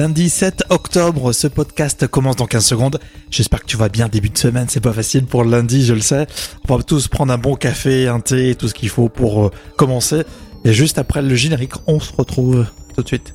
Lundi 7 octobre, ce podcast commence dans 15 secondes. J'espère que tu vas bien début de semaine, c'est pas facile pour lundi, je le sais. On va tous prendre un bon café, un thé, tout ce qu'il faut pour euh, commencer. Et juste après le générique, on se retrouve tout de suite.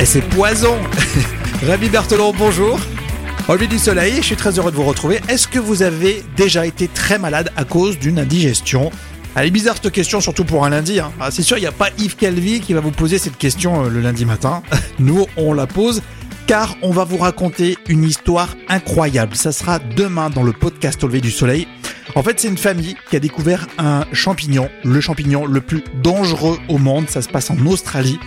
Et c'est poison Rémi Berthelon, bonjour Au du soleil, je suis très heureux de vous retrouver. Est-ce que vous avez déjà été très malade à cause d'une indigestion? Est bizarre cette question, surtout pour un lundi. Hein. Ah, c'est sûr, il n'y a pas Yves Calvi qui va vous poser cette question euh, le lundi matin. Nous, on la pose car on va vous raconter une histoire incroyable. Ça sera demain dans le podcast Au lever du soleil. En fait, c'est une famille qui a découvert un champignon, le champignon le plus dangereux au monde. Ça se passe en Australie.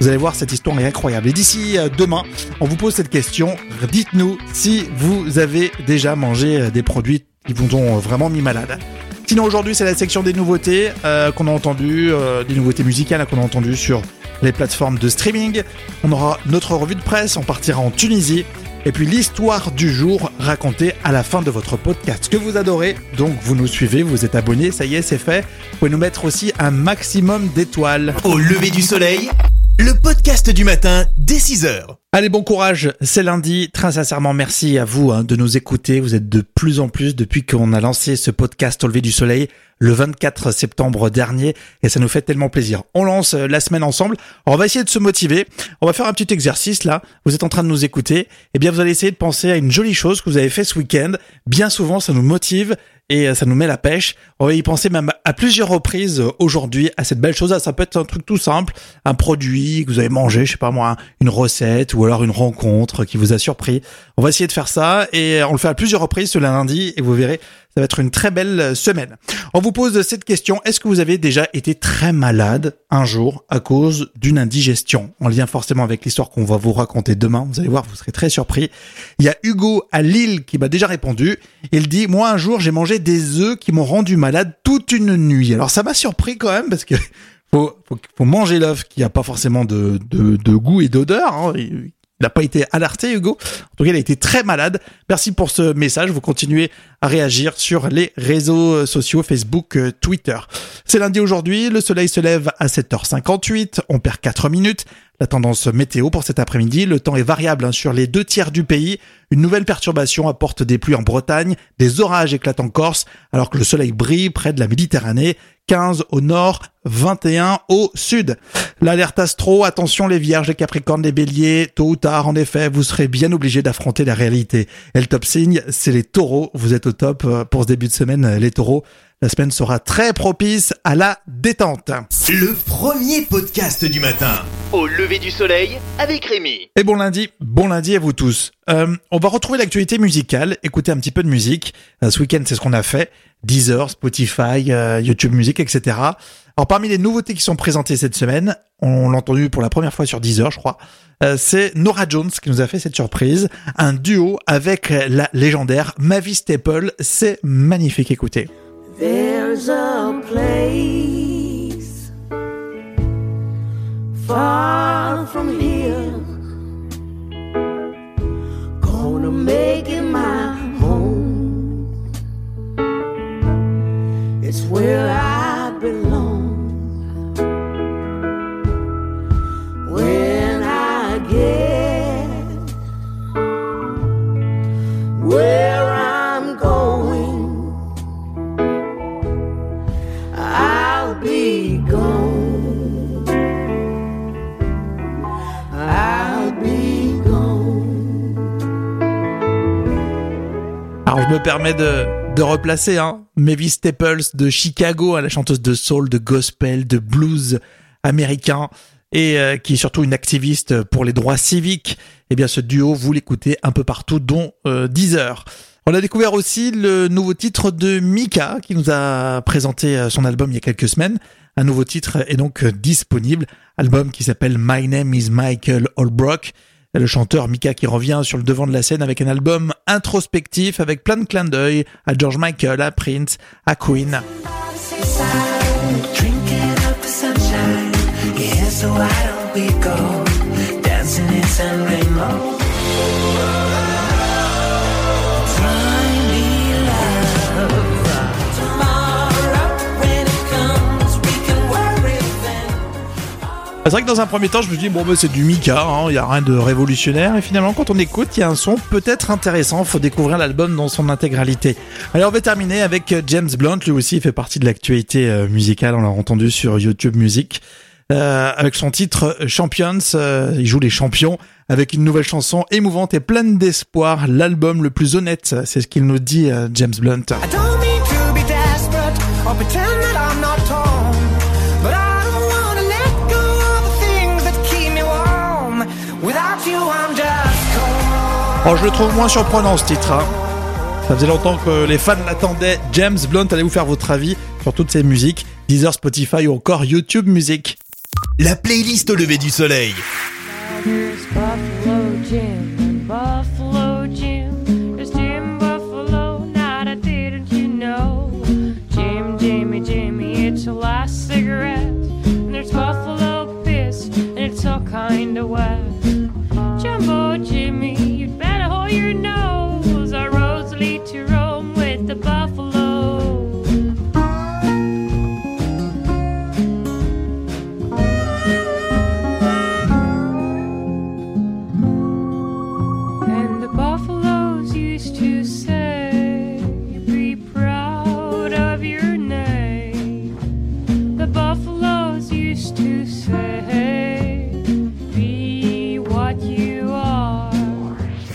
Vous allez voir, cette histoire est incroyable. Et d'ici euh, demain, on vous pose cette question. Dites-nous si vous avez déjà mangé euh, des produits qui vous ont vraiment mis malade. Sinon, aujourd'hui, c'est la section des nouveautés euh, qu'on a entendues, euh, des nouveautés musicales qu'on a entendues sur les plateformes de streaming. On aura notre revue de presse, on partira en Tunisie. Et puis l'histoire du jour racontée à la fin de votre podcast que vous adorez. Donc vous nous suivez, vous êtes abonnés, ça y est, c'est fait. Vous pouvez nous mettre aussi un maximum d'étoiles. Au lever du soleil, le podcast du matin dès 6h. Allez, bon courage, c'est lundi. Très sincèrement, merci à vous hein, de nous écouter. Vous êtes de plus en plus depuis qu'on a lancé ce podcast au lever du soleil le 24 septembre dernier et ça nous fait tellement plaisir. On lance euh, la semaine ensemble. On va essayer de se motiver. On va faire un petit exercice là. Vous êtes en train de nous écouter. Eh bien, vous allez essayer de penser à une jolie chose que vous avez fait ce week-end. Bien souvent, ça nous motive et euh, ça nous met la pêche. On va y penser même à plusieurs reprises euh, aujourd'hui à cette belle chose. Ça peut être un truc tout simple, un produit que vous avez mangé, je sais pas moi, une recette ou alors une rencontre qui vous a surpris. On va essayer de faire ça et on le fait à plusieurs reprises ce lundi et vous verrez, ça va être une très belle semaine. On vous pose cette question, est-ce que vous avez déjà été très malade un jour à cause d'une indigestion? En lien forcément avec l'histoire qu'on va vous raconter demain, vous allez voir, vous serez très surpris. Il y a Hugo à Lille qui m'a déjà répondu. Il dit, moi un jour j'ai mangé des œufs qui m'ont rendu malade toute une nuit. Alors ça m'a surpris quand même parce que faut, manger l'œuf qui a pas forcément de goût et d'odeur. Hein. Il n'a pas été alerté, Hugo. En tout cas, il a été très malade. Merci pour ce message. Vous continuez à réagir sur les réseaux sociaux, Facebook, euh, Twitter. C'est lundi aujourd'hui. Le soleil se lève à 7h58. On perd 4 minutes. La tendance météo pour cet après-midi, le temps est variable hein, sur les deux tiers du pays. Une nouvelle perturbation apporte des pluies en Bretagne, des orages éclatent en Corse, alors que le soleil brille près de la Méditerranée. 15 au nord, 21 au sud. L'alerte astro, attention les vierges, les capricornes, les béliers, tôt ou tard, en effet, vous serez bien obligés d'affronter la réalité. Et le top signe, c'est les taureaux. Vous êtes au top euh, pour ce début de semaine, les taureaux. La semaine sera très propice à la détente. Le premier podcast du matin. Au lever du soleil avec Rémi. Et bon lundi, bon lundi à vous tous. Euh, on va retrouver l'actualité musicale, écouter un petit peu de musique. Euh, ce week-end, c'est ce qu'on a fait. Deezer, Spotify, euh, YouTube Music, etc. Alors parmi les nouveautés qui sont présentées cette semaine, on l'a entendu pour la première fois sur Deezer, je crois, euh, c'est Nora Jones qui nous a fait cette surprise. Un duo avec la légendaire Mavis Staple. C'est magnifique, écoutez. There's a place far from here. Gonna make It's where I belong. When I get where I'm going. I'll be gone. I'll be gone. Alors je me permets de, de replacer hein, Mavis Staples de Chicago, à la chanteuse de soul, de gospel, de blues américain. et euh, qui est surtout une activiste pour les droits civiques. Eh bien, ce duo, vous l'écoutez un peu partout, dont euh, Deezer. On a découvert aussi le nouveau titre de Mika, qui nous a présenté euh, son album il y a quelques semaines. Un nouveau titre est donc euh, disponible, album qui s'appelle My Name is Michael Holbrook. Le chanteur Mika qui revient sur le devant de la scène avec un album introspectif avec plein de clins d'œil à George Michael, à Prince, à Queen. Vrai que dans un premier temps, je me dis bon, bah, c'est du Mika, hein, il y a rien de révolutionnaire. Et finalement, quand on écoute, il y a un son peut-être intéressant. Faut découvrir l'album dans son intégralité. Alors, on va terminer avec euh, James Blunt. Lui aussi, il fait partie de l'actualité euh, musicale. On l'a entendu sur YouTube Music. Euh, avec son titre Champions, il joue les champions avec une nouvelle chanson émouvante et pleine d'espoir. L'album le plus honnête, c'est ce qu'il nous dit James Blunt. Oh, je le trouve moins surprenant ce titre. hein. Ça faisait longtemps que les fans l'attendaient. James Blunt, allez vous faire votre avis sur toutes ces musiques. Deezer, Spotify ou encore YouTube Music. La playlist au lever du soleil.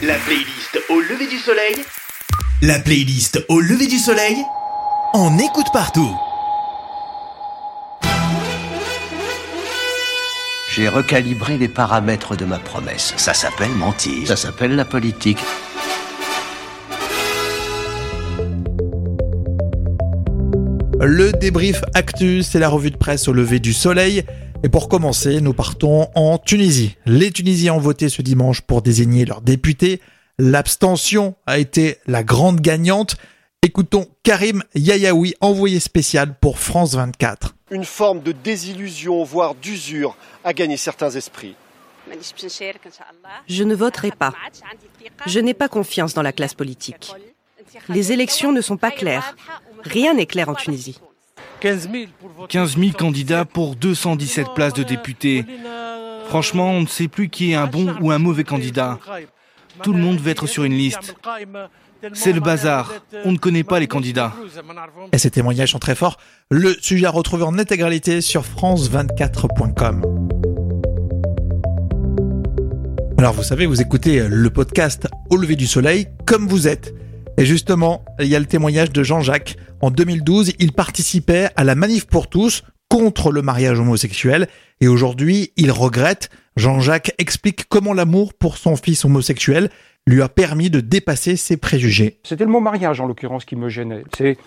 La playlist au lever du soleil. La playlist au lever du soleil. On écoute partout. J'ai recalibré les paramètres de ma promesse. Ça s'appelle mentir. Ça s'appelle la politique. Le débrief Actu, c'est la revue de presse au lever du soleil. Et pour commencer, nous partons en Tunisie. Les Tunisiens ont voté ce dimanche pour désigner leurs députés. L'abstention a été la grande gagnante. Écoutons Karim Yayaoui, envoyé spécial pour France 24. une forme de désillusion, voire d'usure, a gagné certains esprits. Je ne voterai pas. Je n'ai pas confiance dans la classe politique. Les élections ne sont pas claires. Rien n'est clair en Tunisie. 15 000 candidats pour 217 places de députés. Franchement, on ne sait plus qui est un bon ou un mauvais candidat. Tout le monde veut être sur une liste. C'est le bazar. On ne connaît pas les candidats. Et ces témoignages sont très forts. Le sujet à retrouver en intégralité sur France24.com. Alors vous savez, vous écoutez le podcast Au lever du soleil comme vous êtes. Et justement, il y a le témoignage de Jean-Jacques. En 2012, il participait à la manif pour tous contre le mariage homosexuel. Et aujourd'hui, il regrette. Jean-Jacques explique comment l'amour pour son fils homosexuel lui a permis de dépasser ses préjugés. C'était le mot mariage en l'occurrence qui me gênait. C'est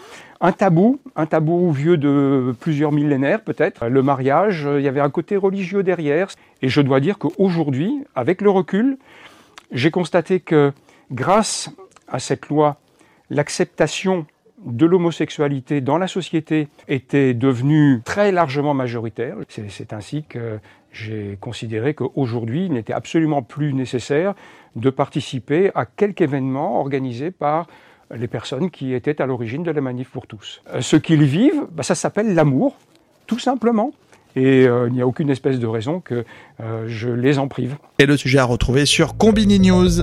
un tabou, un tabou vieux de plusieurs millénaires peut-être. Le mariage, euh, il y avait un côté religieux derrière. Et je dois dire qu'aujourd'hui, avec le recul, j'ai constaté que grâce à cette loi, l'acceptation de l'homosexualité dans la société était devenue très largement majoritaire. C'est ainsi que j'ai considéré qu'aujourd'hui, il n'était absolument plus nécessaire de participer à quelque événement organisé par les personnes qui étaient à l'origine de la manif pour tous. Euh, Ce qu'ils vivent, bah, ça s'appelle l'amour, tout simplement. Et euh, il n'y a aucune espèce de raison que euh, je les en prive. Et le sujet à retrouver sur Combini News.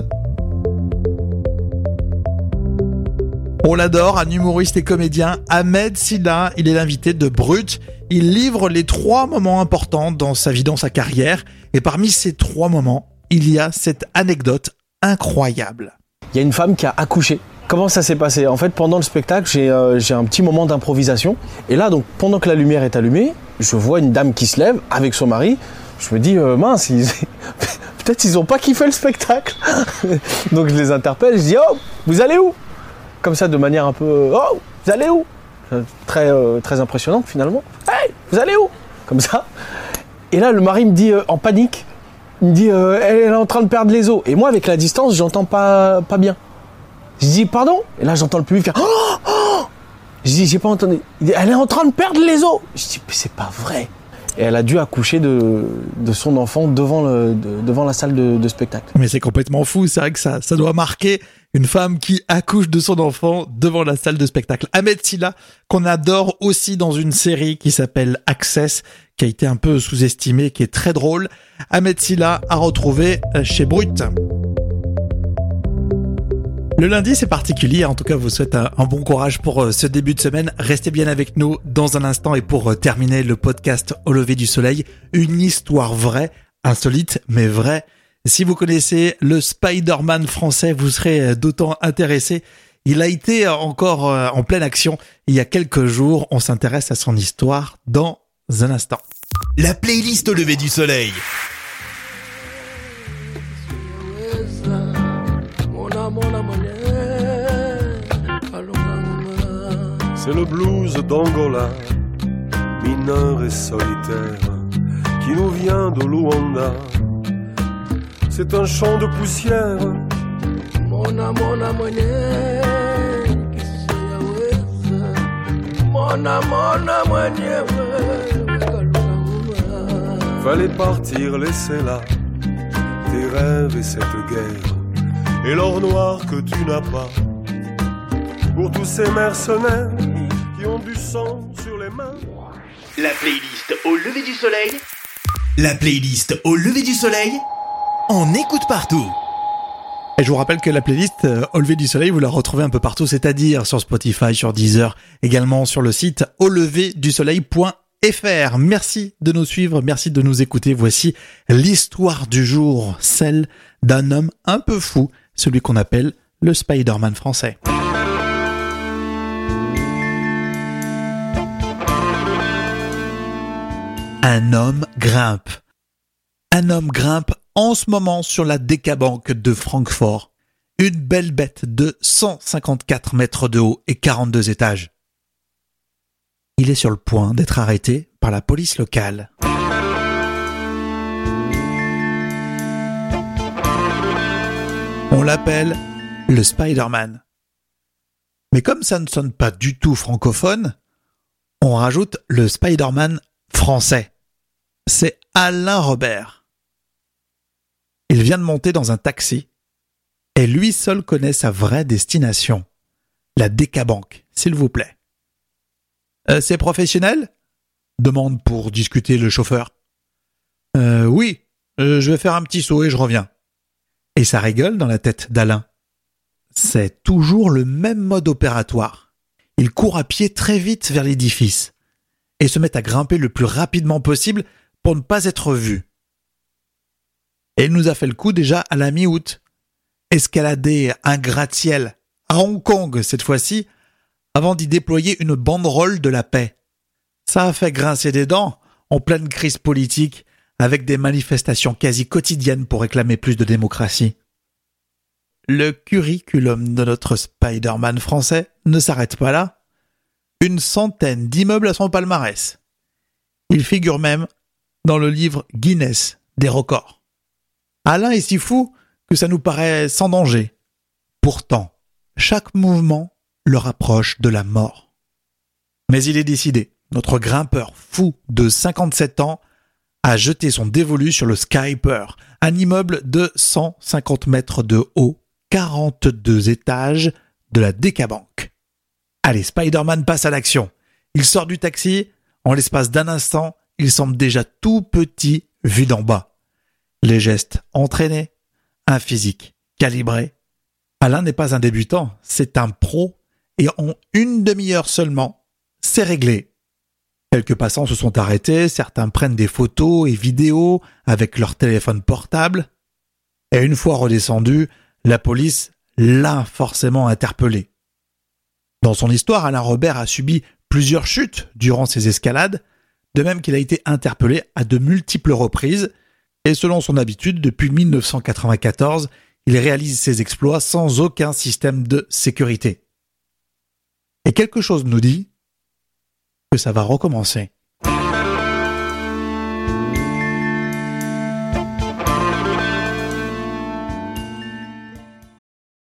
On l'adore, un humoriste et comédien, Ahmed Silla, il est l'invité de Brut. Il livre les trois moments importants dans sa vie, dans sa carrière. Et parmi ces trois moments, il y a cette anecdote incroyable. Il y a une femme qui a accouché. Comment ça s'est passé? En fait, pendant le spectacle, j'ai euh, un petit moment d'improvisation. Et là, donc, pendant que la lumière est allumée, je vois une dame qui se lève avec son mari. Je me dis, euh, mince, ils- peut-être ils ont pas kiffé le spectacle. Donc je les interpelle, je dis, oh, vous allez où? Comme ça, de manière un peu, oh, vous allez où? Très, euh, très impressionnante finalement. Hey, vous allez où? Comme ça. Et là, le mari me dit, euh, en panique, il me dit, euh, elle est en train de perdre les os. Et moi, avec la distance, j'entends pas, pas bien. Je dis, pardon? Et là, j'entends le public faire, oh, oh Je dis, j'ai pas entendu. Elle est en train de perdre les os. Je dis, mais c'est pas vrai. Et elle a dû accoucher de, de son enfant devant, le, de- devant la salle de, de spectacle. Mais c'est complètement fou, c'est vrai que ça, ça doit marquer une femme qui accouche de son enfant devant la salle de spectacle. Ahmed Silla, qu'on adore aussi dans une série qui s'appelle Access, qui a été un peu sous-estimée, qui est très drôle. Ahmed Silla à retrouver euh, chez Brut. Le lundi, c'est particulier. En tout cas, vous souhaite un, un bon courage pour euh, ce début de semaine. Restez bien avec nous dans un instant et pour euh, terminer le podcast Au lever du soleil, une histoire vraie, insolite, mais vraie. Si vous connaissez le Spider-Man français, vous serez euh, d'autant intéressé. Il a été euh, encore euh, en pleine action il y a quelques jours. On s'intéresse à son histoire dans un instant. La playlist au lever du soleil. C'est le blues d'Angola, mineur et solitaire, qui nous vient de Luanda. C'est un champ de poussière. Mona mona mwenyewe kisiyaweza Mona mona mwenyewe Fallait partir, laisser là tes rêves et cette guerre, et l'or noir que tu n'as pas. Pour tous ces mercenaires qui ont du sang sur les mains. La playlist au lever du soleil. La playlist au lever du soleil. On écoute partout. Et je vous rappelle que la playlist euh, Au lever du soleil, vous la retrouvez un peu partout, c'est-à-dire sur Spotify, sur Deezer, également sur le site auleverdusoleil.fr. Merci de nous suivre, merci de nous écouter. Voici l'histoire du jour, celle d'un homme un peu fou, celui qu'on appelle le Spider-Man français. Un homme grimpe. Un homme grimpe en ce moment sur la décabanque de Francfort. Une belle bête de 154 mètres de haut et 42 étages. Il est sur le point d'être arrêté par la police locale. On l'appelle le Spider-Man. Mais comme ça ne sonne pas du tout francophone, on rajoute le Spider-Man français. C'est Alain Robert. Il vient de monter dans un taxi et lui seul connaît sa vraie destination. La Décabanque, s'il vous plaît. Euh, c'est professionnel? Demande pour discuter le chauffeur. Euh, oui, euh, je vais faire un petit saut et je reviens. Et ça rigole dans la tête d'Alain. C'est toujours le même mode opératoire. Il court à pied très vite vers l'édifice et se met à grimper le plus rapidement possible pour ne pas être vu. Et il nous a fait le coup déjà à la mi-août. Escalader un gratte-ciel à Hong Kong cette fois-ci, avant d'y déployer une banderole de la paix. Ça a fait grincer des dents en pleine crise politique, avec des manifestations quasi quotidiennes pour réclamer plus de démocratie. Le curriculum de notre Spider-Man français ne s'arrête pas là. Une centaine d'immeubles à son palmarès. Il figure même dans le livre Guinness des records. Alain est si fou que ça nous paraît sans danger. Pourtant, chaque mouvement le rapproche de la mort. Mais il est décidé, notre grimpeur fou de 57 ans a jeté son dévolu sur le Skyper, un immeuble de 150 mètres de haut, 42 étages de la Décabanque. Allez, Spider-Man passe à l'action. Il sort du taxi, en l'espace d'un instant, il semble déjà tout petit vu d'en bas. Les gestes entraînés, un physique calibré. Alain n'est pas un débutant, c'est un pro, et en une demi-heure seulement, c'est réglé. Quelques passants se sont arrêtés, certains prennent des photos et vidéos avec leur téléphone portable, et une fois redescendu, la police l'a forcément interpellé. Dans son histoire, Alain Robert a subi plusieurs chutes durant ses escalades, de même qu'il a été interpellé à de multiples reprises, et selon son habitude, depuis 1994, il réalise ses exploits sans aucun système de sécurité. Et quelque chose nous dit que ça va recommencer.